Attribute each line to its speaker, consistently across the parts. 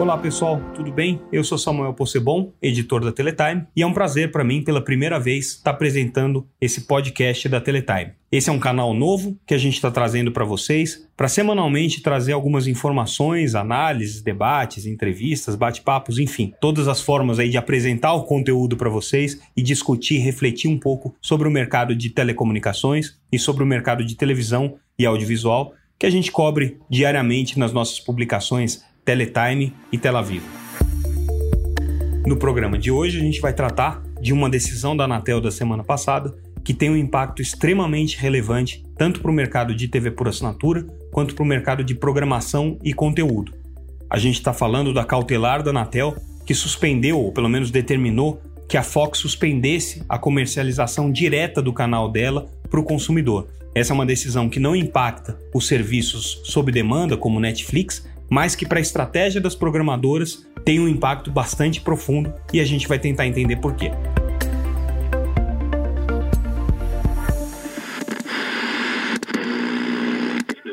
Speaker 1: Olá pessoal, tudo bem? Eu sou Samuel Possebon, editor da Teletime, e é um prazer para mim, pela primeira vez, estar tá apresentando esse podcast da Teletime. Esse é um canal novo que a gente está trazendo para vocês, para semanalmente trazer algumas informações, análises, debates, entrevistas, bate-papos, enfim, todas as formas aí de apresentar o conteúdo para vocês e discutir, refletir um pouco sobre o mercado de telecomunicações e sobre o mercado de televisão e audiovisual que a gente cobre diariamente nas nossas publicações Teletime e Tel Aviv. No programa de hoje, a gente vai tratar de uma decisão da Anatel da semana passada que tem um impacto extremamente relevante tanto para o mercado de TV por assinatura quanto para o mercado de programação e conteúdo. A gente está falando da cautelar da Anatel que suspendeu, ou pelo menos determinou, que a Fox suspendesse a comercialização direta do canal dela para o consumidor. Essa é uma decisão que não impacta os serviços sob demanda, como Netflix, mas que para a estratégia das programadoras tem um impacto bastante profundo e a gente vai tentar entender por quê.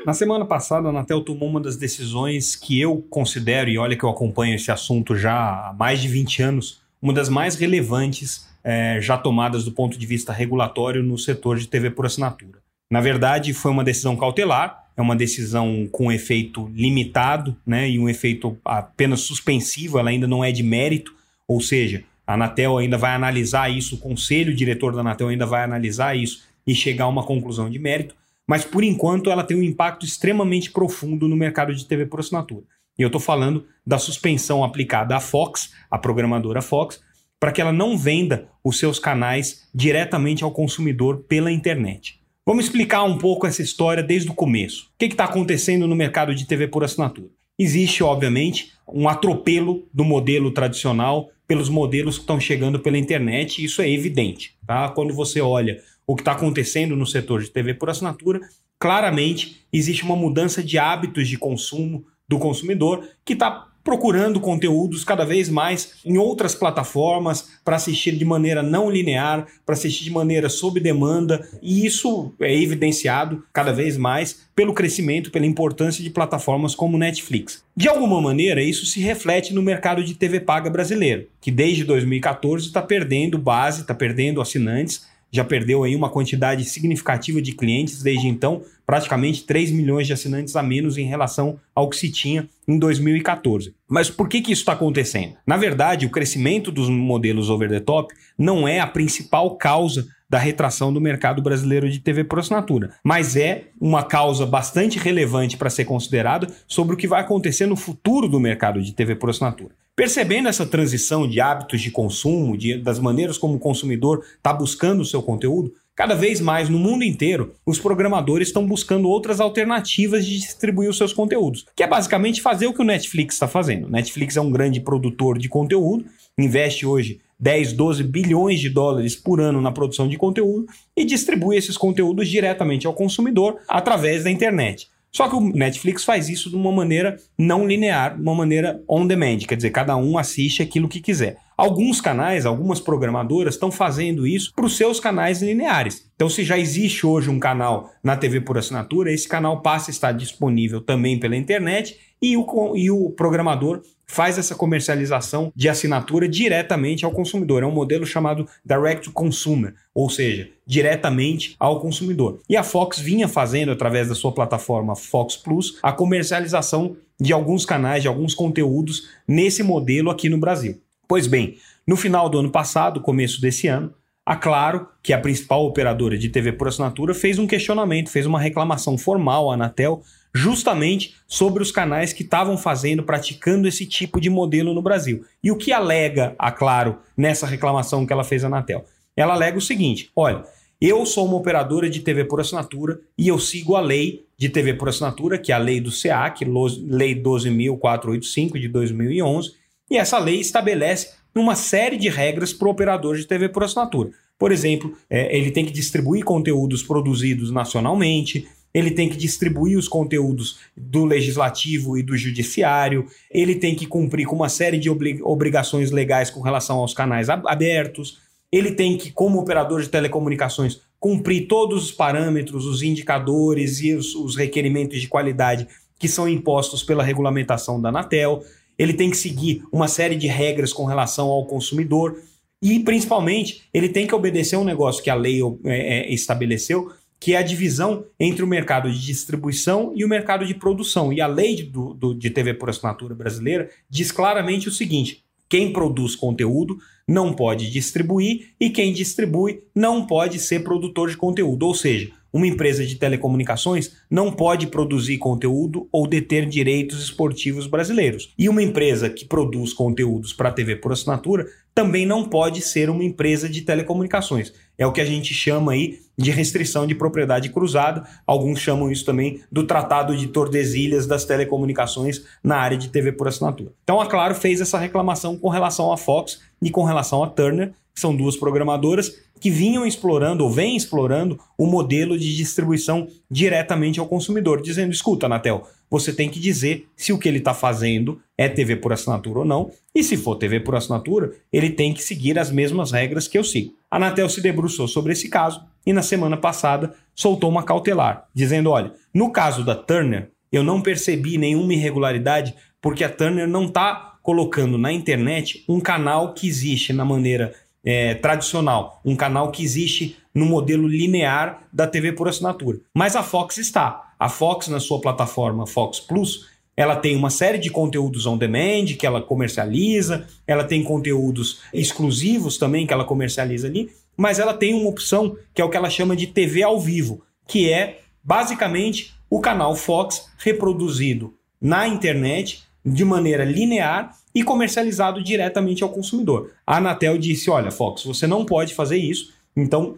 Speaker 1: Na semana passada, a Anatel tomou uma das decisões que eu considero, e olha que eu acompanho esse assunto já há mais de 20 anos, uma das mais relevantes é, já tomadas do ponto de vista regulatório no setor de TV por assinatura. Na verdade, foi uma decisão cautelar, é uma decisão com efeito limitado, né, e um efeito apenas suspensivo, ela ainda não é de mérito, ou seja, a Anatel ainda vai analisar isso, o conselho diretor da Anatel ainda vai analisar isso e chegar a uma conclusão de mérito, mas por enquanto ela tem um impacto extremamente profundo no mercado de TV por assinatura. E eu estou falando da suspensão aplicada à Fox, a programadora Fox, para que ela não venda os seus canais diretamente ao consumidor pela internet. Vamos explicar um pouco essa história desde o começo. O que está acontecendo no mercado de TV por assinatura? Existe, obviamente, um atropelo do modelo tradicional pelos modelos que estão chegando pela internet, isso é evidente. Tá? Quando você olha o que está acontecendo no setor de TV por assinatura, claramente existe uma mudança de hábitos de consumo do consumidor que está procurando conteúdos cada vez mais em outras plataformas para assistir de maneira não linear, para assistir de maneira sob demanda, e isso é evidenciado cada vez mais pelo crescimento, pela importância de plataformas como Netflix. De alguma maneira, isso se reflete no mercado de TV paga brasileiro, que desde 2014 está perdendo base, está perdendo assinantes já perdeu aí uma quantidade significativa de clientes desde então, praticamente 3 milhões de assinantes a menos em relação ao que se tinha em 2014. Mas por que, que isso está acontecendo? Na verdade, o crescimento dos modelos over the top não é a principal causa da retração do mercado brasileiro de TV por assinatura, mas é uma causa bastante relevante para ser considerada sobre o que vai acontecer no futuro do mercado de TV por assinatura. Percebendo essa transição de hábitos de consumo, de, das maneiras como o consumidor está buscando o seu conteúdo, cada vez mais no mundo inteiro, os programadores estão buscando outras alternativas de distribuir os seus conteúdos, que é basicamente fazer o que o Netflix está fazendo. O Netflix é um grande produtor de conteúdo, investe hoje 10, 12 bilhões de dólares por ano na produção de conteúdo e distribui esses conteúdos diretamente ao consumidor através da internet. Só que o Netflix faz isso de uma maneira não linear, uma maneira on demand, quer dizer, cada um assiste aquilo que quiser. Alguns canais, algumas programadoras estão fazendo isso para os seus canais lineares. Então, se já existe hoje um canal na TV por assinatura, esse canal passa a estar disponível também pela internet e o, e o programador faz essa comercialização de assinatura diretamente ao consumidor. É um modelo chamado Direct to Consumer, ou seja, diretamente ao consumidor. E a Fox vinha fazendo, através da sua plataforma Fox Plus, a comercialização de alguns canais, de alguns conteúdos nesse modelo aqui no Brasil. Pois bem, no final do ano passado, começo desse ano, a Claro, que é a principal operadora de TV por assinatura, fez um questionamento, fez uma reclamação formal à Anatel justamente sobre os canais que estavam fazendo, praticando esse tipo de modelo no Brasil. E o que alega a Claro nessa reclamação que ela fez à Anatel? Ela alega o seguinte: olha, eu sou uma operadora de TV por assinatura e eu sigo a lei de TV por assinatura, que é a lei do SEAC, Lei 12.485 de 2011, e essa lei estabelece uma série de regras para o operador de TV por assinatura. Por exemplo, é, ele tem que distribuir conteúdos produzidos nacionalmente, ele tem que distribuir os conteúdos do legislativo e do judiciário, ele tem que cumprir com uma série de obrigações legais com relação aos canais abertos, ele tem que, como operador de telecomunicações, cumprir todos os parâmetros, os indicadores e os, os requerimentos de qualidade que são impostos pela regulamentação da Anatel. ele tem que seguir uma série de regras com relação ao consumidor. E, principalmente, ele tem que obedecer um negócio que a lei é, é, estabeleceu, que é a divisão entre o mercado de distribuição e o mercado de produção. E a lei do, do, de TV por assinatura brasileira diz claramente o seguinte: quem produz conteúdo não pode distribuir e quem distribui não pode ser produtor de conteúdo. Ou seja, uma empresa de telecomunicações não pode produzir conteúdo ou deter direitos esportivos brasileiros. E uma empresa que produz conteúdos para TV por assinatura também não pode ser uma empresa de telecomunicações. É o que a gente chama aí de restrição de propriedade cruzada. Alguns chamam isso também do Tratado de Tordesilhas das Telecomunicações na área de TV por assinatura. Então a Claro fez essa reclamação com relação à Fox e com relação à Turner, que são duas programadoras que vinham explorando ou vêm explorando o modelo de distribuição diretamente ao consumidor, dizendo: escuta, Anatel, você tem que dizer se o que ele está fazendo é TV por assinatura ou não, e se for TV por assinatura, ele tem que seguir as mesmas regras que eu sigo. A Anatel se debruçou sobre esse caso e na semana passada soltou uma cautelar, dizendo: olha, no caso da Turner, eu não percebi nenhuma irregularidade porque a Turner não está colocando na internet um canal que existe na maneira é, tradicional, um canal que existe no modelo linear da TV por assinatura. Mas a Fox está. A Fox, na sua plataforma Fox Plus, ela tem uma série de conteúdos on demand que ela comercializa, ela tem conteúdos exclusivos também que ela comercializa ali, mas ela tem uma opção que é o que ela chama de TV ao vivo, que é basicamente o canal Fox reproduzido na internet de maneira linear e comercializado diretamente ao consumidor. A Anatel disse: olha, Fox, você não pode fazer isso. Então,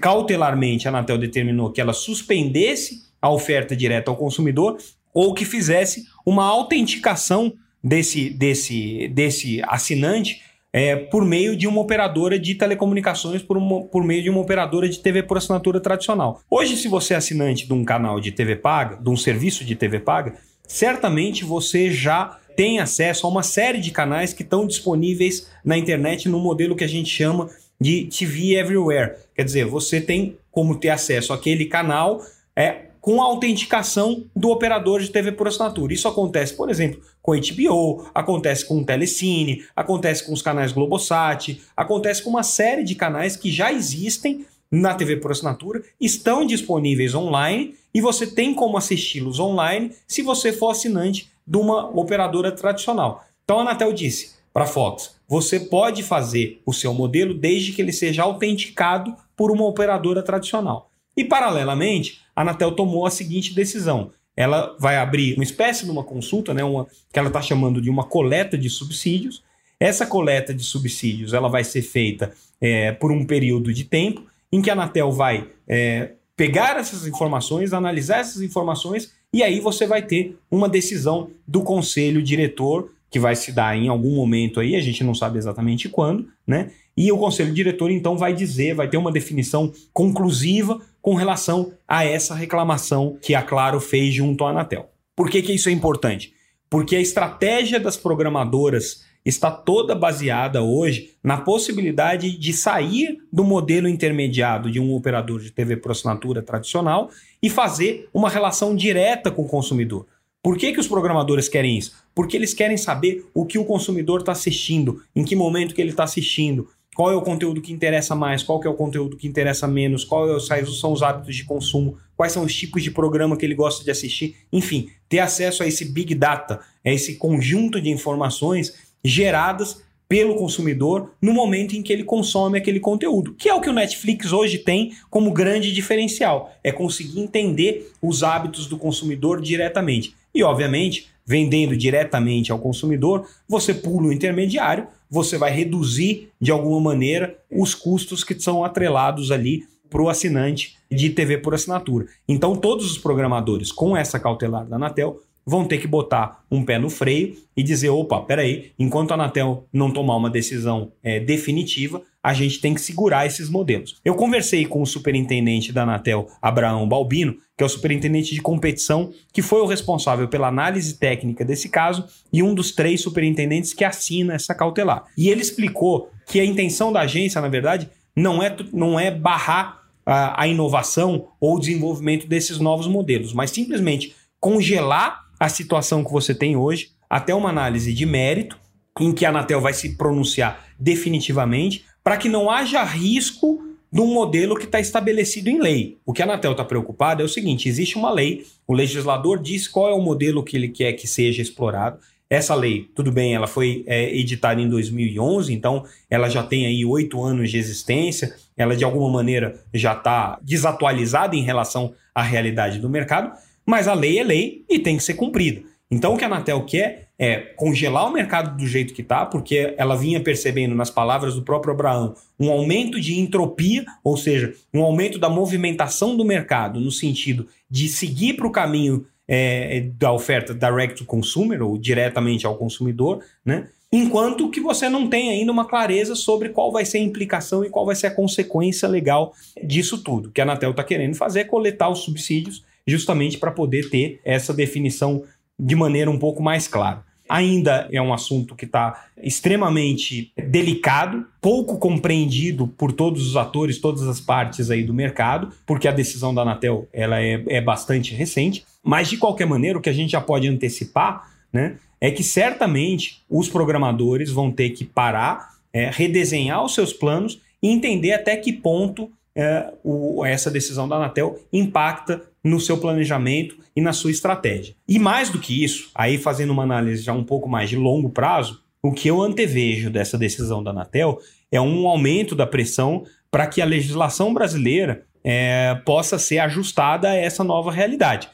Speaker 1: cautelarmente, a Anatel determinou que ela suspendesse a oferta direta ao consumidor ou que fizesse uma autenticação desse, desse, desse assinante é, por meio de uma operadora de telecomunicações, por, uma, por meio de uma operadora de TV por assinatura tradicional. Hoje, se você é assinante de um canal de TV paga, de um serviço de TV paga, certamente você já tem acesso a uma série de canais que estão disponíveis na internet no modelo que a gente chama de TV Everywhere. Quer dizer, você tem como ter acesso àquele canal é, com a autenticação do operador de TV por assinatura. Isso acontece, por exemplo, com HBO, acontece com o Telecine, acontece com os canais Globosat, acontece com uma série de canais que já existem na TV por assinatura, estão disponíveis online e você tem como assisti-los online se você for assinante de uma operadora tradicional. Então a Anatel disse para a Fox: você pode fazer o seu modelo desde que ele seja autenticado por uma operadora tradicional. E paralelamente, a Anatel tomou a seguinte decisão: ela vai abrir uma espécie de uma consulta, né, uma, que ela está chamando de uma coleta de subsídios. Essa coleta de subsídios ela vai ser feita é, por um período de tempo em que a Anatel vai é, pegar essas informações, analisar essas informações e aí você vai ter uma decisão do conselho diretor que vai se dar em algum momento aí, a gente não sabe exatamente quando, né? E o conselho diretor então vai dizer, vai ter uma definição conclusiva com relação a essa reclamação que a Claro fez junto à Anatel. Por que, que isso é importante? Porque a estratégia das programadoras está toda baseada hoje na possibilidade de sair do modelo intermediado de um operador de TV por assinatura tradicional e fazer uma relação direta com o consumidor. Por que, que os programadores querem isso? Porque eles querem saber o que o consumidor está assistindo, em que momento que ele está assistindo, qual é o conteúdo que interessa mais, qual é o conteúdo que interessa menos, quais é são os hábitos de consumo, quais são os tipos de programa que ele gosta de assistir, enfim, ter acesso a esse big data, a esse conjunto de informações geradas pelo consumidor no momento em que ele consome aquele conteúdo, que é o que o Netflix hoje tem como grande diferencial, é conseguir entender os hábitos do consumidor diretamente. E, obviamente, vendendo diretamente ao consumidor, você pula o intermediário, você vai reduzir de alguma maneira os custos que são atrelados ali para o assinante de TV por assinatura. Então, todos os programadores com essa cautelar da Anatel vão ter que botar um pé no freio e dizer: opa, peraí, enquanto a Anatel não tomar uma decisão é, definitiva, a gente tem que segurar esses modelos. Eu conversei com o superintendente da Anatel, Abraão Balbino, que é o superintendente de competição, que foi o responsável pela análise técnica desse caso e um dos três superintendentes que assina essa cautelar. E ele explicou que a intenção da agência, na verdade, não é, não é barrar a, a inovação ou o desenvolvimento desses novos modelos, mas simplesmente congelar a situação que você tem hoje, até uma análise de mérito, em que a Anatel vai se pronunciar definitivamente, para que não haja risco de um modelo que está estabelecido em lei. O que a Anatel está preocupada é o seguinte: existe uma lei, o legislador diz qual é o modelo que ele quer que seja explorado. Essa lei, tudo bem, ela foi é, editada em 2011, então ela já tem aí oito anos de existência, ela de alguma maneira já está desatualizada em relação à realidade do mercado, mas a lei é lei e tem que ser cumprida. Então o que a Anatel quer é congelar o mercado do jeito que está, porque ela vinha percebendo, nas palavras do próprio Abraão, um aumento de entropia, ou seja, um aumento da movimentação do mercado, no sentido de seguir para o caminho é, da oferta direct to consumer, ou diretamente ao consumidor, né? enquanto que você não tem ainda uma clareza sobre qual vai ser a implicação e qual vai ser a consequência legal disso tudo. O que a Anatel está querendo fazer é coletar os subsídios justamente para poder ter essa definição de maneira um pouco mais clara. Ainda é um assunto que está extremamente delicado, pouco compreendido por todos os atores, todas as partes aí do mercado, porque a decisão da Anatel ela é, é bastante recente. Mas de qualquer maneira, o que a gente já pode antecipar, né, é que certamente os programadores vão ter que parar, é, redesenhar os seus planos e entender até que ponto é, o, essa decisão da Anatel impacta no seu planejamento e na sua estratégia. E mais do que isso, aí fazendo uma análise já um pouco mais de longo prazo, o que eu antevejo dessa decisão da Anatel é um aumento da pressão para que a legislação brasileira é, possa ser ajustada a essa nova realidade.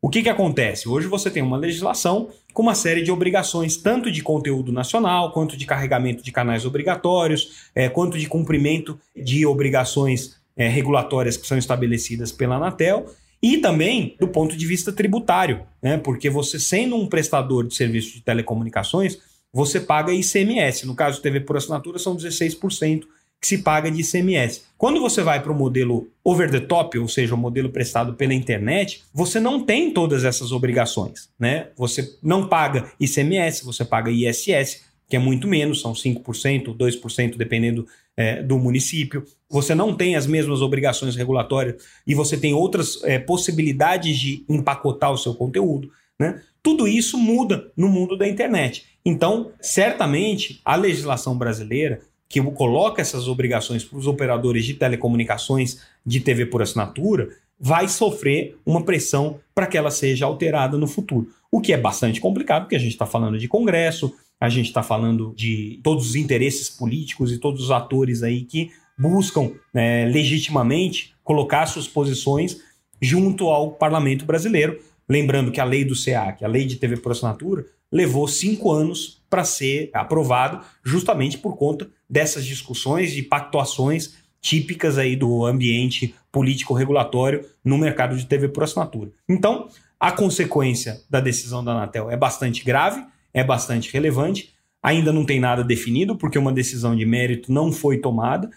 Speaker 1: O que, que acontece? Hoje você tem uma legislação com uma série de obrigações, tanto de conteúdo nacional, quanto de carregamento de canais obrigatórios, é, quanto de cumprimento de obrigações é, regulatórias que são estabelecidas pela Anatel, e também do ponto de vista tributário, né? porque você, sendo um prestador de serviço de telecomunicações, você paga ICMS. No caso, TV por assinatura, são 16% que se paga de ICMS. Quando você vai para o modelo over the top, ou seja, o modelo prestado pela internet, você não tem todas essas obrigações. Né? Você não paga ICMS, você paga ISS, que é muito menos, são 5%, 2%, dependendo é, do município. Você não tem as mesmas obrigações regulatórias e você tem outras é, possibilidades de empacotar o seu conteúdo. Né? Tudo isso muda no mundo da internet. Então, certamente, a legislação brasileira que coloca essas obrigações para os operadores de telecomunicações de TV por assinatura vai sofrer uma pressão para que ela seja alterada no futuro. O que é bastante complicado, porque a gente está falando de Congresso, a gente está falando de todos os interesses políticos e todos os atores aí que buscam né, legitimamente colocar suas posições junto ao parlamento brasileiro. Lembrando que a lei do CA, a lei de TV por assinatura, levou cinco anos para ser aprovado, justamente por conta dessas discussões e pactuações típicas aí do ambiente político-regulatório no mercado de TV por assinatura. Então, a consequência da decisão da Anatel é bastante grave, é bastante relevante. Ainda não tem nada definido, porque uma decisão de mérito não foi tomada.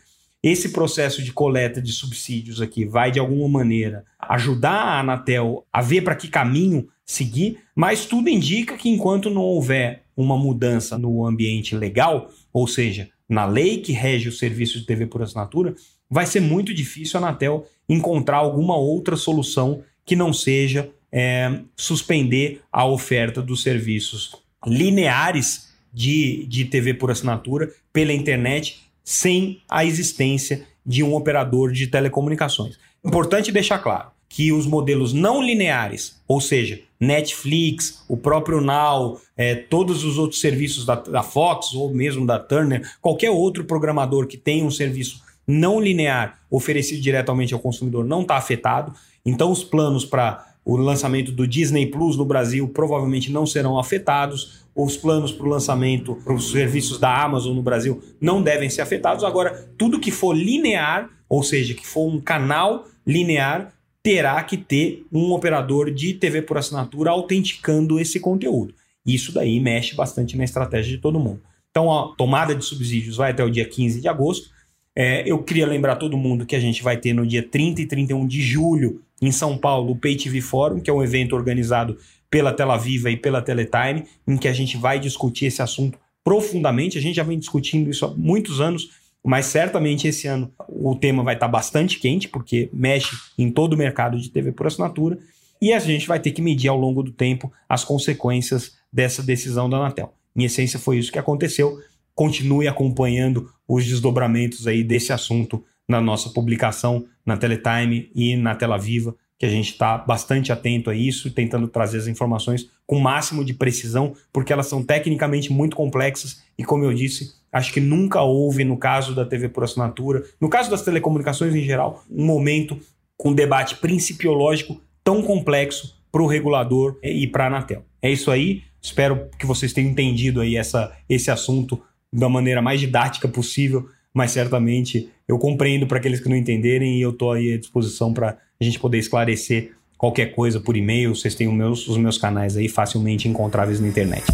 Speaker 1: Esse processo de coleta de subsídios aqui vai, de alguma maneira, ajudar a Anatel a ver para que caminho seguir, mas tudo indica que enquanto não houver uma mudança no ambiente legal, ou seja, na lei que rege o serviço de TV por assinatura, vai ser muito difícil a Anatel encontrar alguma outra solução que não seja é, suspender a oferta dos serviços lineares de, de TV por assinatura pela internet sem a existência de um operador de telecomunicações. Importante deixar claro que os modelos não lineares, ou seja, Netflix, o próprio Now, é, todos os outros serviços da, da Fox ou mesmo da Turner, qualquer outro programador que tenha um serviço não linear oferecido diretamente ao consumidor não está afetado. Então, os planos para o lançamento do Disney Plus no Brasil provavelmente não serão afetados. Os planos para o lançamento para os serviços da Amazon no Brasil não devem ser afetados. Agora, tudo que for linear, ou seja, que for um canal linear, terá que ter um operador de TV por assinatura autenticando esse conteúdo. Isso daí mexe bastante na estratégia de todo mundo. Então, a tomada de subsídios vai até o dia 15 de agosto. É, eu queria lembrar todo mundo que a gente vai ter no dia 30 e 31 de julho, em São Paulo, o Pay TV Forum, que é um evento organizado pela Tela Viva e pela Teletime, em que a gente vai discutir esse assunto profundamente. A gente já vem discutindo isso há muitos anos, mas certamente esse ano o tema vai estar bastante quente, porque mexe em todo o mercado de TV por assinatura. e a gente vai ter que medir ao longo do tempo as consequências dessa decisão da Anatel. Em essência, foi isso que aconteceu. Continue acompanhando os desdobramentos aí desse assunto na nossa publicação na Teletime e na Tela Viva, que a gente está bastante atento a isso, tentando trazer as informações com o máximo de precisão, porque elas são tecnicamente muito complexas e, como eu disse, acho que nunca houve, no caso da TV por assinatura, no caso das telecomunicações em geral, um momento com debate principiológico tão complexo para o regulador e para a Anatel. É isso aí. Espero que vocês tenham entendido aí essa, esse assunto da maneira mais didática possível, mas certamente eu compreendo para aqueles que não entenderem e eu estou aí à disposição para a gente poder esclarecer qualquer coisa por e-mail. Vocês têm os meus, os meus canais aí facilmente encontráveis na internet.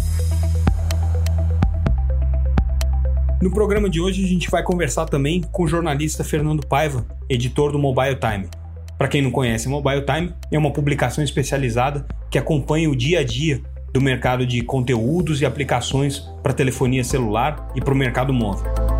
Speaker 1: No programa de hoje a gente vai conversar também com o jornalista Fernando Paiva, editor do Mobile Time. Para quem não conhece, Mobile Time é uma publicação especializada que acompanha o dia a dia do mercado de conteúdos e aplicações para telefonia celular e para o mercado móvel.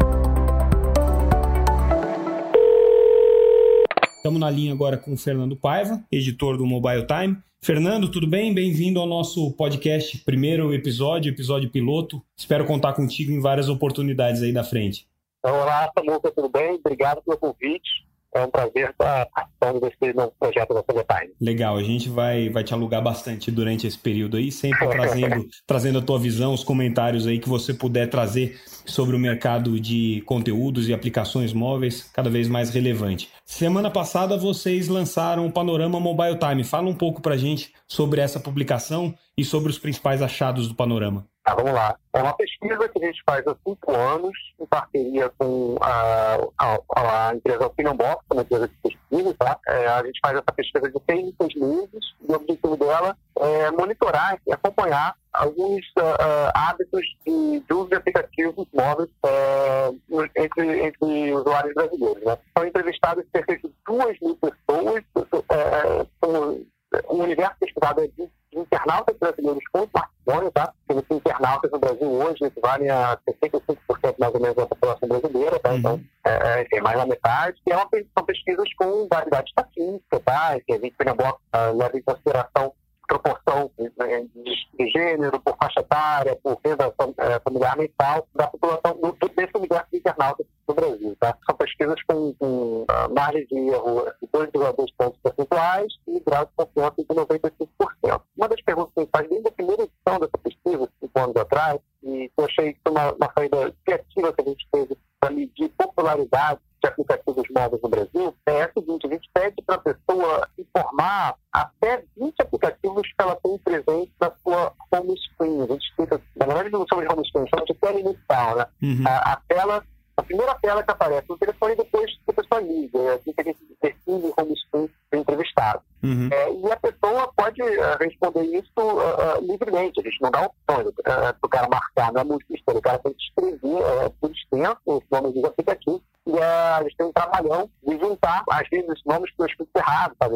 Speaker 1: Estamos na linha agora com o Fernando Paiva, editor do Mobile Time. Fernando, tudo bem? Bem-vindo ao nosso podcast, primeiro episódio, episódio piloto. Espero contar contigo em várias oportunidades aí da frente.
Speaker 2: Olá, Samuca, tudo bem? Obrigado pelo convite. É um prazer estar participando desse novo projeto da Teletime.
Speaker 1: Legal, a gente vai, vai te alugar bastante durante esse período aí, sempre trazendo, trazendo a tua visão, os comentários aí que você puder trazer sobre o mercado de conteúdos e aplicações móveis cada vez mais relevante. Semana passada vocês lançaram o Panorama Mobile Time. Fala um pouco pra gente sobre essa publicação e sobre os principais achados do Panorama.
Speaker 2: Tá, vamos lá. É uma pesquisa que a gente faz há cinco anos, em parceria com a, a, a empresa Opinion uma empresa de pesquisa, tá? É, a gente faz essa pesquisa de seis seis meses, e o objetivo dela é monitorar e acompanhar alguns uh, hábitos de, de, uso de aplicativos móveis uh, entre, entre usuários brasileiros. Né? São entrevistados cerca de duas mil pessoas, uh, um universo pesquisado é de internautas brasileiros com smartphone, tá? Porque internautas no Brasil hoje equivalem a 65% mais ou menos da população brasileira, tá? Então, uhum. é, é, mais da metade. E é uma, são pesquisas com variedade estatística, tá? Que a gente, por exemplo, leva em consideração proporção de, de, gênero, por faixa etária, por renda é, familiar mensal da população do, desse universo de internautas do Brasil. Tá? São pesquisas com, com uh, margem de erro de 2,2 pontos percentuais e grau de confiança de 95%. Uma das perguntas faz desde a primeira edição dessa pesquisa, cinco anos atrás, e eu achei que uma, uma saída criativa que a gente teve para medir popularidade de aplicativos móveis no Brasil é a seguinte: a gente pede para a pessoa informar até 20 aplicativos que ela tem presente na sua home screen. A gente explica, na verdade, não sobre home screen, chama de tela inicial, né? Uhum. A, a, tela, a primeira tela que aparece no telefone depois que a pessoa liga. É assim que a gente define home screen do entrevistado. Uhum. É, e a pessoa pode uh, responder isso uh, uh, livremente. A gente não dá opções para o cara marcar, não é muito. O cara tem que escrever por extenso os nomes dos aplicativos a gente tem um trabalhão de juntar, às vezes, os nomes que eu escrito errado, sabe?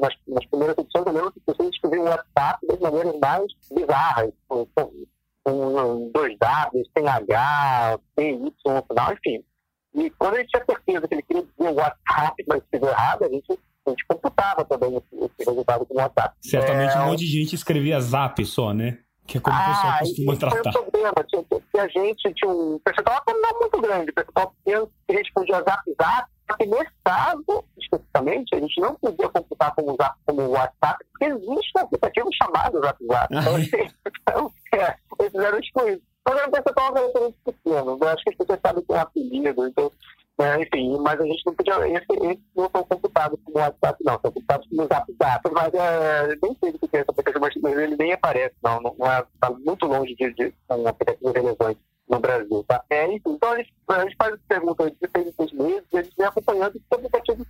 Speaker 2: Nas, nas primeiras edições eu lembro que vocês escreviam o WhatsApp das maneiras mais bizarras, com, com dois Ws, sem H, sem Y no final, enfim. E quando a gente tinha certeza que ele queria dizer o WhatsApp, mas escreveu errado, a gente a gente computava também esse, esse resultado com o WhatsApp.
Speaker 1: Certamente é... um monte de gente escrevia Zap só, né? Que é como ah, o pessoal costuma tratar.
Speaker 2: Foi um problema. Tinha, tinha gente, tinha um percentual não muito grande, percentual pequeno, que respondia Zap Zap. Só que nesse caso, especificamente, a gente não podia computar como, zap, como WhatsApp, porque existe um aplicativo chamado Zap Zap. Então, assim, então é, eles eram excluídos. Mas era um percentual relativamente pequeno. Eu acho que as pessoas sabem que é apelido, então é, enfim, mas a gente não podia. Esses não são computados como WhatsApp, não, são computados como Zap. Mas é, nem sei do que é esse aplicativo, mas ele nem aparece, não. não, não é, está muito longe de, de um aplicativo relevante no Brasil. Tá? É, enfim, então a gente, a gente faz essa pergunta de seis em seis meses e gente vem acompanhando esse aplicativo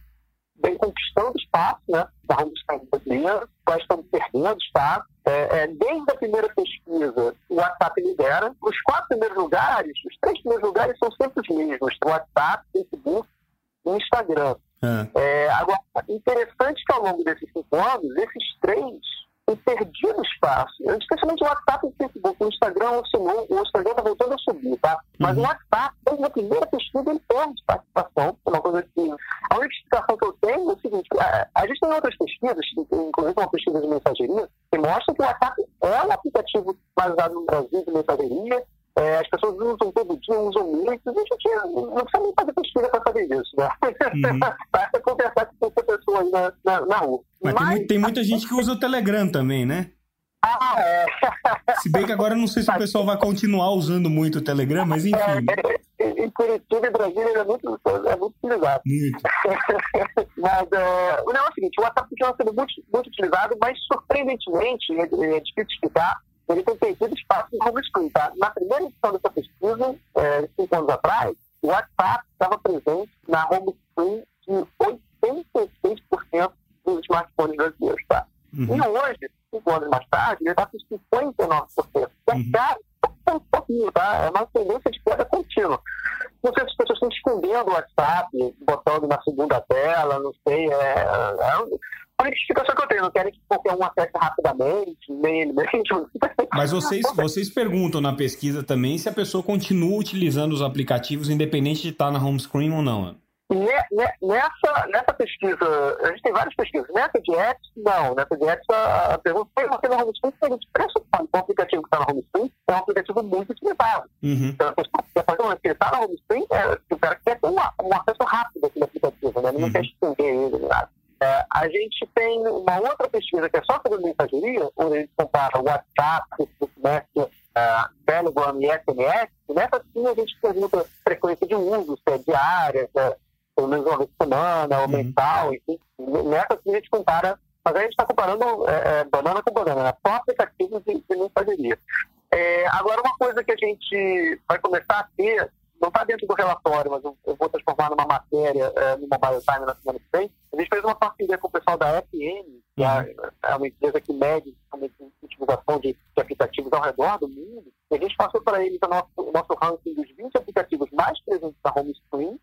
Speaker 2: vem conquistando espaço, né? Estamos brasileiros, nós estamos perdendo espaço. É, é, desde a primeira pesquisa, o WhatsApp lidera. Os quatro primeiros lugares, os três primeiros lugares são sempre os mesmos: o WhatsApp, Facebook e Instagram. É. é agora, interessante que ao longo desses cinco anos, esses três têm perdido espaço. Especialmente o WhatsApp e o Facebook. O Instagram oscilou, o Instagram está voltando a subir, tá? Mas uhum. o WhatsApp, desde a primeira pesquisa, ele perde participação. É uma coisa que pesquisa. A única explicação que eu tenho é o seguinte: a, a gente tem outras pesquisas, inclusive uma pesquisa de mensageria, que mostra que o WhatsApp é um aplicativo mais usado no Brasil de mensageria. É, as pessoas usam todo dia, usam muito. A gente não precisa nem fazer pesquisa para saber disso, né? Uhum. Basta conversar com essa pessoa aí na, na, na rua.
Speaker 1: Mas, Mas tem, tem muita gente que usa o Telegram também, né?
Speaker 2: Ah, é.
Speaker 1: Se bem que agora não sei se o pessoal vai continuar usando muito o Telegram, mas enfim.
Speaker 2: É, em Curitiba e Brasília é muito, é muito utilizado. Muito. mas é, o negócio é o seguinte, o WhatsApp continua sendo muito, muito utilizado, mas surpreendentemente, é, é difícil explicar, ele tem perdido espaço no screen. Tá? Na primeira edição dessa pesquisa, é, cinco anos atrás, o WhatsApp estava presente na home screen de 86% dos smartphones brasileiros. Tá? Uhum. E hoje, cinco anos mais tarde, ele está com 59%. É uhum. caro, um pouquinho, tá? É uma tendência de queda contínua. Não sei se as pessoas estão escondendo o WhatsApp, botando na segunda tela, não sei. É, é a única explicação que eu tenho, não querem que qualquer um acesse rapidamente, nem.
Speaker 1: Mas vocês, vocês perguntam na pesquisa também se a pessoa continua utilizando os aplicativos independente de estar na home screen ou não.
Speaker 2: Nessa, nessa pesquisa, a gente tem várias pesquisas. Nessa de apps, não. Nessa de apps, a, pergunta foi você no home screen, a gente pressupõe que o aplicativo que está no home screen é um aplicativo muito utilizado. Uhum. Então, a pessoa, a partir que ele está no home screen, é, o cara quer ter um, um acesso rápido àquele aplicativo, né? Ele não uhum. quer estender ele, nada. É, a gente tem uma outra pesquisa que é só sobre mensageria, onde a gente compara WhatsApp, Facebook Messenger, uh, Telegram e SMS. Nessa sim a gente pergunta frequência de uso, se é diária, se é pelo menos uma vez por semana, ou uhum. mensal, enfim. Nessa aqui a gente compara, mas a gente está comparando é, é, banana com banana, né? só aplicativos de, de mensageria. É, agora, uma coisa que a gente vai começar a ter, não está dentro do relatório, mas eu, eu, vou transformar numa matéria é, no Mobile Time na semana que vem, a gente fez uma parceria com o pessoal da FM, que é, uhum. é uma empresa que mede a utilização de, de, aplicativos ao redor do mundo, e a gente passou para eles o nosso, o nosso ranking dos 20 aplicativos mais presentes na home screen,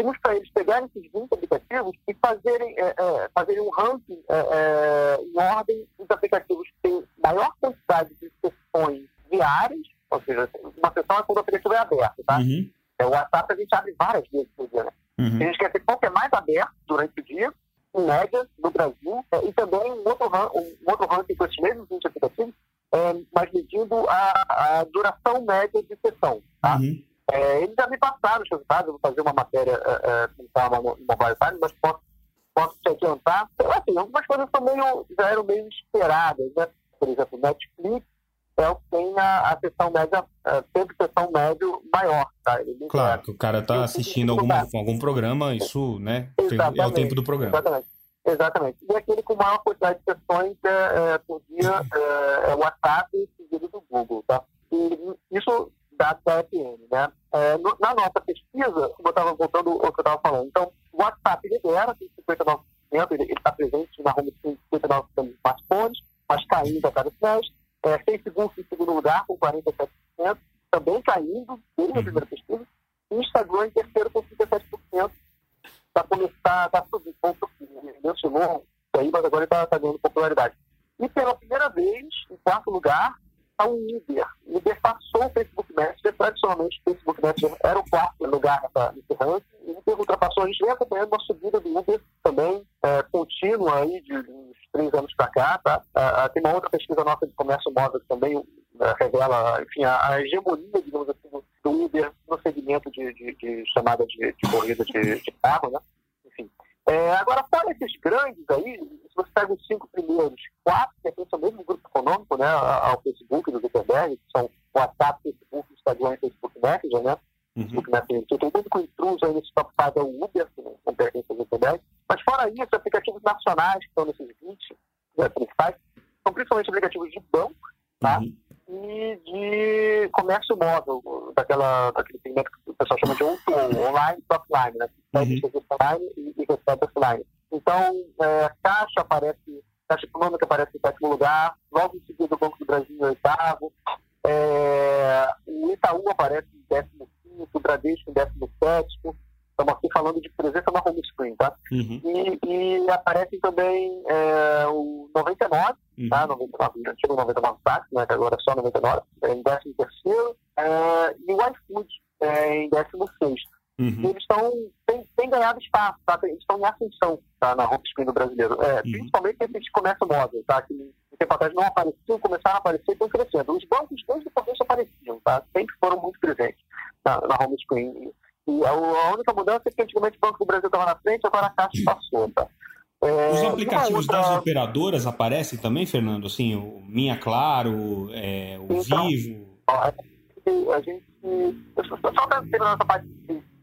Speaker 2: pedimos para eles pegarem esses 20 aplicativos e fazerem, é, é, fazerem um ranking é, é, em ordem dos aplicativos que têm maior quantidade de sessões diárias, ou seja, uma sessão é quando o aplicativo é aberto, tá? Uhum. É, o WhatsApp a gente abre várias vezes por dia, né? Uhum. A gente quer ter qual que é mais aberto durante o dia, em média, no Brasil, e também um outro, um outro ranking com esses mesmos 20 aplicativos, mas medindo a, a, duração média de sessão, tá? Uhum. É, eles já me passaram os resultados, eu vou fazer uma matéria é, é com calma no Mobile Time, mas posso, posso te adiantar. Assim, algumas coisas também já eram meio esperadas, né? Por exemplo, Netflix é o que tem a, a sessão média, é, sempre sessão médio maior, tá? Ele
Speaker 1: claro, que o cara está assistindo alguma, algum programa, isso, né? é o tempo do programa.
Speaker 2: Exatamente. Exatamente. E aquele com maior quantidade de sessões é, por dia é, é o WhatsApp seguido do Google, tá? E isso da FM, né? É, no, na nossa pesquisa, eu estava voltando ao que eu estava falando, então, o WhatsApp lidera, tem 59%, ele está presente na home screen 59% dos smartphones, mas caindo a cada semestre. É, Facebook em segundo lugar, com 47%, também caindo, desde a uhum. primeira pesquisa. Instagram em terceiro, com 37%, está começando a subir, mencionou isso aí, mas agora ele está tá ganhando popularidade. E pela primeira vez, em quarto lugar, está. O Uber era o quarto lugar nessa, nesse ranking, o Uber ultrapassou, a gente vem acompanhando uma subida do Uber também, é, contínua aí, de, uns três anos para cá, tá? É, tem uma outra pesquisa nossa de comércio móvel que também é, revela, enfim, a, a, hegemonia, digamos assim, do, Uber no segmento de, de, de chamada de, corrida de, carro, né? Enfim, é, agora, fora esses grandes aí, se você pega os cinco primeiros, quatro que pertencem ao mesmo grupo econômico, né, ao Facebook do Zuckerberg, que são WhatsApp, Facebook, Instagram e Facebook Messenger, né? Uhum. Facebook Messenger. Então, tem muito com intruso aí nesse top 5 é o Uber, que não pertence ao Zuckerberg. Mas fora isso, aplicativos nacionais que estão nesses 20 né, principais, são principalmente aplicativos de banco, tá? Uhum e de comércio móvel, daquela, daquele segmento que o pessoal chama de on online e offline, né? Recebe uhum. online e, e recebe offline. Então, é, Caixa aparece, Caixa Econômica aparece em sétimo lugar, logo em seguida o Banco do Brasil em oitavo, é, o Itaú aparece em décimo quinto, o Bradesco em décimo sétimo, estamos aqui falando de presença na home screen, tá? Uhum. E, e aparece também é, o 99, uhum. tá? 99, o antigo 99 Tax, né? Que agora é só 99, é em 13 terceiro, é, e o iFood é, em 16 uhum. Eles estão têm, têm, ganhado espaço, tá? eles estão em ascensão tá? na home screen do brasileiro. É, uhum. Principalmente esses comércio móvel, tá? que tempo atrás não apareciam, começaram a aparecer e estão crescendo. Os bancos desde o começo apareciam, tá? sempre foram muito presentes na, na home screen. E a, a, única mudança é que antigamente o Banco do Brasil estava na frente, agora a Caixa passou. Tá?
Speaker 1: É, Os aplicativos outra... das operadoras aparecem também, Fernando? Assim, o Minha Claro, é, o então, Vivo?
Speaker 2: A gente. Só para terminar essa parte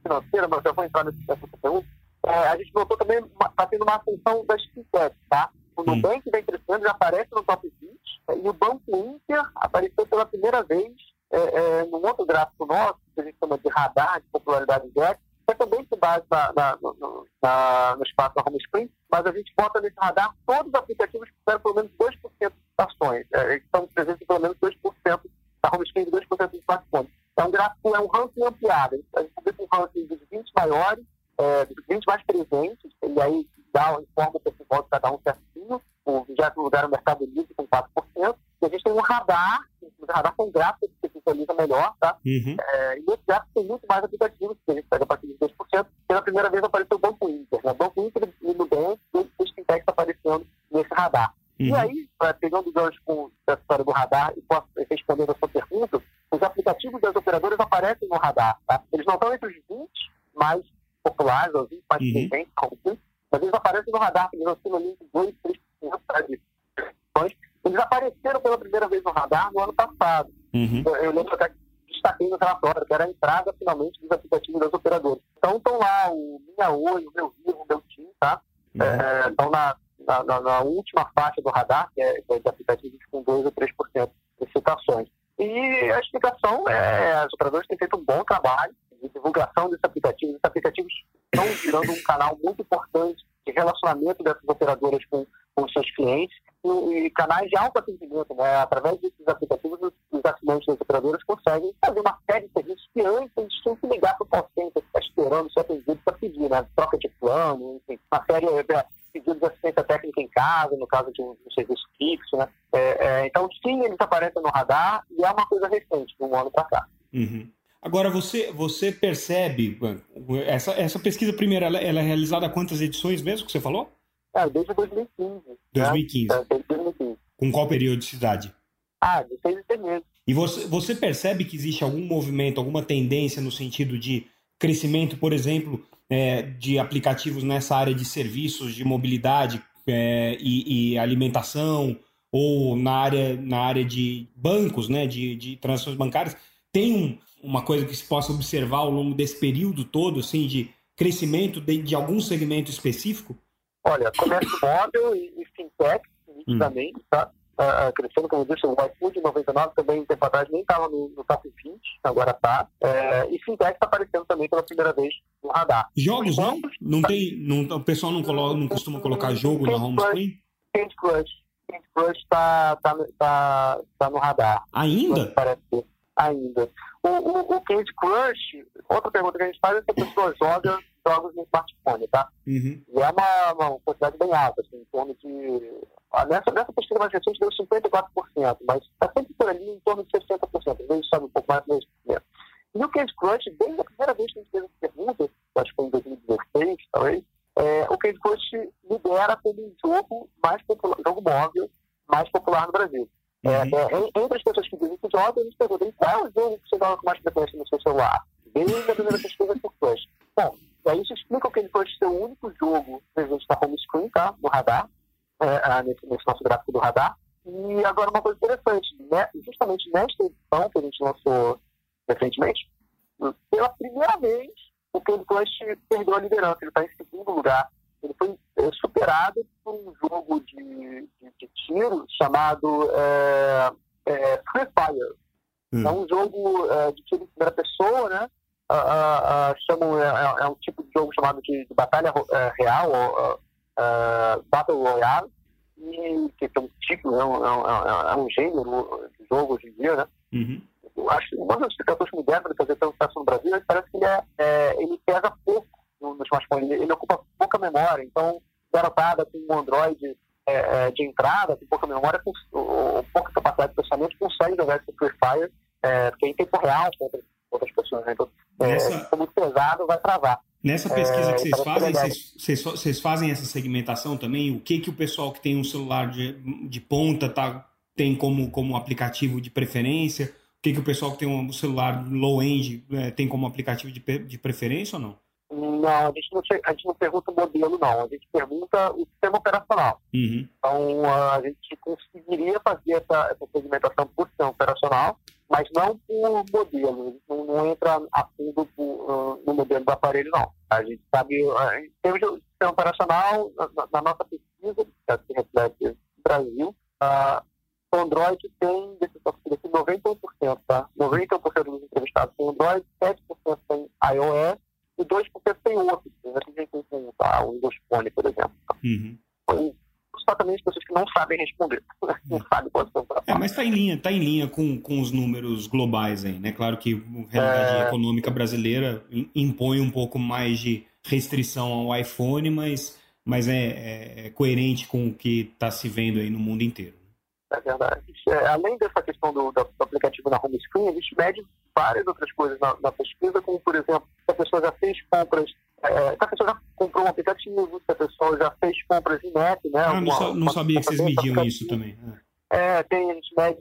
Speaker 2: financeira, mas eu vou entrar nesse, nessa pergunta. É, a gente notou também, está tendo uma ascensão das fintechs, tá? O hum. Nubank vem crescendo, já aparece no top 20, e o Banco Inter apareceu pela primeira vez é, é, num outro gráfico nosso, que a gente chama de radar de popularidade index, que também se base na, na, no, na, no espaço da home screen, mas a gente bota nesse radar todos os aplicativos que fizeram pelo menos 2% de ações, é, estão presentes em pelo menos 2% da home de 2% de smartphones. É um gráfico, é um ranking ampliado. A gente publica um ranking dos 20 maiores, é, dos 20 mais presentes, e aí dá, informa o percentual de cada um certinho. O 20 lugar é o Mercado Livre com 4%. E a gente tem um radar, o radar tem gráfico que visualiza melhor, tá? Uhum. É, e nesse gráfico tem muito mais aplicativos, que a gente pega a partir de 2%. Pela primeira vez apareceu o Banco Inter. Né? O Banco Inter e o Nubank, os fintechs aparecendo nesse radar. Uhum. E aí, pegando o gancho com a história do radar e posso responder a sua pergunta, os aplicativos das operadoras aparecem no radar. Tá? Eles não estão entre os 20 mais populares, os 20 mais presentes, uhum. Mas eles aparecem no radar, eles oscilam entre 2 e 3% tá, de eles apareceram pela primeira vez no radar no ano passado. Uhum. Eu, eu, lembro até que destaquei no relatório, que era a entrada finalmente dos aplicativos das operadoras. Então estão lá o Minha Oi, o Meu Vivo, o Meu Team, tá? Uhum. É, estão na, na, na, última faixa do radar, que é, que é de aplicativos com 2 ou 3% de citações. E a explicação é, as operadoras têm feito um bom trabalho de divulgação desses aplicativos. Esses aplicativos estão virando um canal muito importante de relacionamento dessas operadoras com, com seus clientes e, e canais de alto atendimento. Né? Através desses aplicativos, os, os assinantes das operadoras conseguem fazer uma série de serviços que antes eles tinham que ligar para o call center, ficar esperando ser atendido para pedir, né? troca de plano, enfim, uma série de pedidos de assistência técnica em casa, no caso de um, um serviço fixo. Né? É, é, então, sim, eles aparecem no radar e é uma coisa recente, de um ano para cá.
Speaker 1: Uhum. Agora, você, você percebe, essa, essa pesquisa primeira, ela, ela, é realizada há quantas edições mesmo que você falou?
Speaker 2: É, desde 2015.
Speaker 1: 2015. Né? É, desde 2015. Com qual periodicidade?
Speaker 2: Ah, de seis em seis meses.
Speaker 1: E você, você percebe que existe algum movimento, alguma tendência no sentido de crescimento, por exemplo, é, de aplicativos nessa área de serviços, de mobilidade é, e, e, alimentação, ou na área, na área de bancos, né, de, de transações bancárias, tem um, uma coisa que se possa observar ao longo desse período todo, assim, de crescimento de, de algum segmento específico?
Speaker 2: Olha, comércio móvel e, e fintech, nitidamente, hum. tá? uh, crescendo, como eu disse, o iFood 99 também, um tempo atrás, nem estava no, no, top 20, agora está. É, e Fintech está aparecendo também pela primeira vez no radar.
Speaker 1: Jogos, não? Não tem, não, o pessoal não, coloca, não costuma colocar jogo na home screen?
Speaker 2: Candy Crush. Candy Crush está tá, tá, tá no radar.
Speaker 1: Ainda?
Speaker 2: Parece ser. Ainda. O, o, o Candy Crush, outra pergunta que a gente faz é se a pessoa joga jogos no smartphone, tá? Uhum. E é uma, uma quantidade bem alta, assim, em torno de ah, nessa, nessa pesquisa mais recente deu 54%, mas está sempre por ali em torno de 60%. Às vezes sobe um pouco mais, às vezes menos. E o Candy Crush, desde a primeira vez que a gente fez essa pergunta, acho que foi em 2016, talvez, é, o Candy Crush lidera como um jogo mais popular, jogo móvel mais popular no Brasil. É, uhum. É, entre as pessoas que dizem que jogam, a gente pergunta qual é o jogo que você joga com mais frequência no seu celular? Desde a primeira pesquisa do Crush. Bom, aí isso explica o Candy Crush ser o único jogo presente na home screen, tá? No radar é, nesse, nesse, nosso gráfico do radar. E agora uma coisa interessante, né? justamente nesta edição que a gente lançou recentemente, pela primeira vez o Candy Crush perdeu a liderança, ele está em segundo lugar. Ele foi é, superado por um jogo de, de, de tiro chamado é, é, Free Fire. Hum. É um jogo é, de tiro em primeira pessoa, né? Uh, uh, uh, chamam, é, é, um tipo de jogo chamado de, de batalha é, real, ou, Battle Royale, e, que é um tipo, é um, é, é um gênero de jogo hoje em dia, né? Uhum. Eu acho que uma das explicações que me deram de fazer tão sucesso no Brasil é que parece que ele, é, é, ele pesa pouco no, no smartphone, ele, ele, ocupa pouca memória, então, garotada com um Android é, é, de entrada, com pouca memória, com, ou, pouca capacidade de processamento, consegue jogar esse Free Fire, é, porque é em tempo real com outras, pessoas. Né? Então, Nessa... É, for muito pesado, vai travar.
Speaker 1: Nessa pesquisa é, que vocês fazem, vocês, vocês, fazem essa segmentação também? O que que o pessoal que tem um celular de, de ponta tá, tem como, como aplicativo de preferência? O que que o pessoal que tem um celular low-end é, tem como aplicativo de, de preferência ou não?
Speaker 2: Não, a gente não, a gente não pergunta o modelo, não. A gente pergunta o sistema operacional.
Speaker 1: Uhum.
Speaker 2: Então, a gente conseguiria fazer essa, essa segmentação por sistema operacional, mas não por modelo. A gente não, não entra a fundo por, uh, no modelo do aparelho, não. A gente sabe, em termos de sistema operacional, na, na nossa pesquisa, que se reflete no Brasil, uh, o Android tem, desse 91%, tá? 91% dos entrevistados tem Android, 7% tem iOS e 2% tem outros. Né? Tem com tá, o Windows Phone, por exemplo.
Speaker 1: Uhum.
Speaker 2: Exatamente pessoas que não sabem responder. Não sabem qual
Speaker 1: é, mas está em linha, tá em linha com, com os números globais aí, né? Claro que a realidade é... econômica brasileira impõe um pouco mais de restrição ao iPhone, mas, mas é, é, é coerente com o que está se vendo aí no mundo inteiro.
Speaker 2: É verdade. É, além dessa questão do, do, aplicativo na home screen, a gente mede várias outras coisas na, na pesquisa, como, por exemplo, se a pessoa já fez compras, é, se a pessoa já comprou um aplicativo, se a pessoa já fez compras em net, né?
Speaker 1: Ah, não, não sabia que vocês mediam isso também.
Speaker 2: É, tem, a gente mede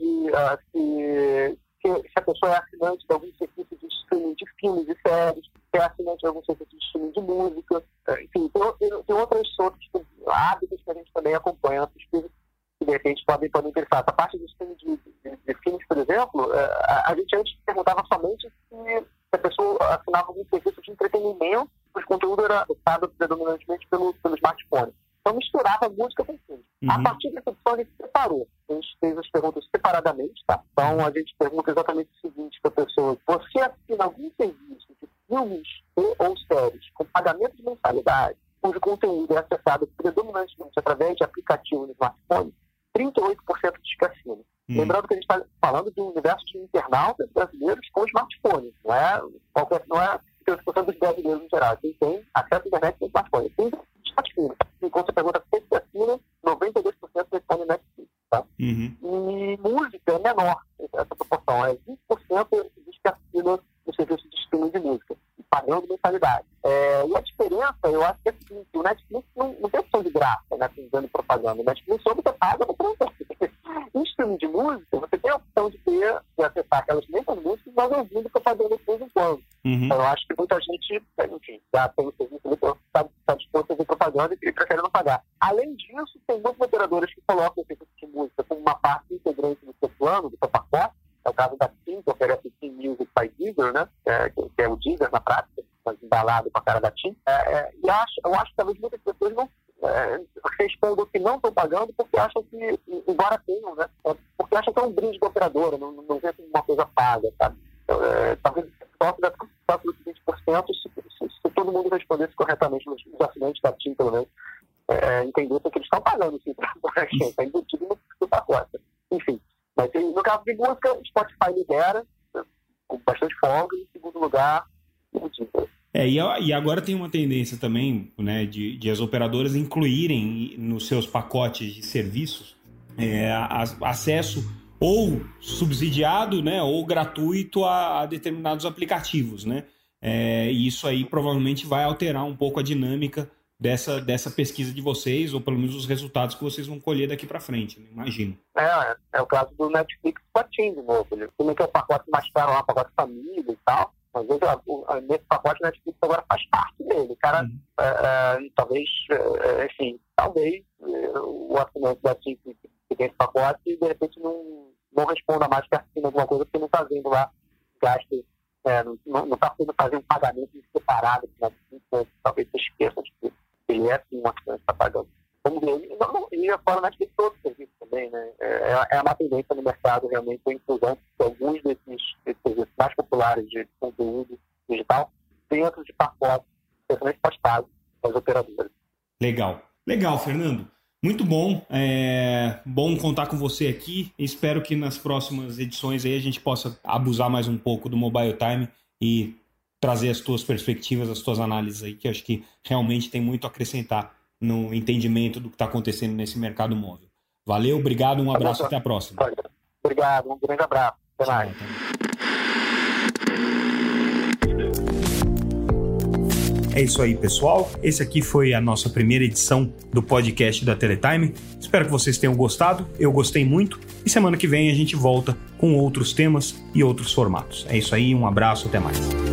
Speaker 2: se, se, se, a pessoa é assinante de algum serviço de streaming de filmes e séries, se é assinante de algum serviço de streaming de música, é, enfim, tem, tem, tem outros, outros hábitos que a gente também acompanha na pesquisa que de repente podem, podem interessar. A parte dos filmes de, de, de, filmes, por exemplo, é, a, a, gente antes perguntava somente se a pessoa assinava algum serviço de entretenimento, o conteúdo era acessado predominantemente pelo, pelo smartphone. Então misturava música com filme. Uhum. A partir dessa opção a gente separou. A gente fez as perguntas separadamente, tá? Então a gente pergunta exatamente o seguinte para a pessoa: você assina algum serviço de filmes ou séries com pagamento de mensalidade, cujo conteúdo é acessado predominantemente através de aplicativo no smartphone? 38% de cassino. Hum. Lembrando que a gente está falando de um universo de internautas brasileiros com smartphone, não é, qualquer, não é 30% dos brasileiros em geral. Quem tem acesso à internet tem smartphone. Tem smartphone. Enquanto você pergunta se tem assina, 92% responde Netflix. Tá?
Speaker 1: Uhum.
Speaker 2: E música é menor, essa proporção. É 20% diz que assina no serviço de streaming de música, pagando mensalidade. Propaganda e prefere não pagar. Além disso, tem muitas operadoras que colocam o serviço de música como uma parte integrante do seu plano, do seu pacote, é o caso da TIM, que oferece TIM Music by Deezer, né? É, que, é o Deezer na prática, mas embalado com a cara da TIM. É, é, e acho, eu acho que talvez muitas pessoas não é, respondam que não estão pagando é, entendessem que eles estão pagando, sim, para quem está embutido no, no pacote. Enfim, mas no caso de música, o Spotify lidera, com bastante folga, e em segundo lugar, o Deezer.
Speaker 1: É, e agora tem uma tendência também né, de, de as operadoras incluírem nos seus pacotes de serviços é, acesso ou subsidiado né, ou gratuito a, a determinados aplicativos. Né? É, e isso aí provavelmente vai alterar um pouco a dinâmica dessa, dessa pesquisa de vocês, ou pelo menos os resultados que vocês vão colher daqui para frente, né? imagino.
Speaker 2: É, é o caso do Netflix TIM de novo. Como é que é o pacote mais caro lá, pacote família e tal. Às vezes, nesse pacote, o Netflix agora faz parte dele. O cara, uhum. é, é, talvez, é, enfim, talvez é, o assinante da TIM que, tem esse pacote, de repente, não, não responda mais que assina alguma coisa, porque não está vendo lá gasto é, não está podendo fazer um pagamento separado, né? talvez você esqueça de que ele é assim uma criança pagando. Vamos ver. E, não, e a fora Netflix todo o serviço também, né? É, é uma tendência no mercado realmente a inclusão de alguns desses, desses serviços mais populares de conteúdo digital dentro de pacotes, especialmente pós-pago, das operadoras.
Speaker 1: Legal. Legal, Fernando. Muito bom, é bom contar com você aqui. Espero que nas próximas edições aí a gente possa abusar mais um pouco do Mobile Time e trazer as tuas perspectivas, as tuas análises aí, que acho que realmente tem muito a acrescentar no entendimento do que está acontecendo nesse mercado móvel. Valeu, obrigado, um abraço, até a próxima.
Speaker 2: Obrigado, um grande abraço. Até mais.
Speaker 1: É isso aí, pessoal. Esse aqui foi a nossa primeira edição do podcast da Teletime. Espero que vocês tenham gostado. Eu gostei muito. E semana que vem a gente volta com outros temas e outros formatos. É isso aí, um abraço, até mais.